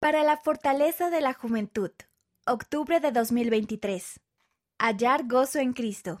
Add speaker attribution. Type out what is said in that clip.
Speaker 1: Para la fortaleza de la juventud, octubre de 2023. Hallar gozo en Cristo.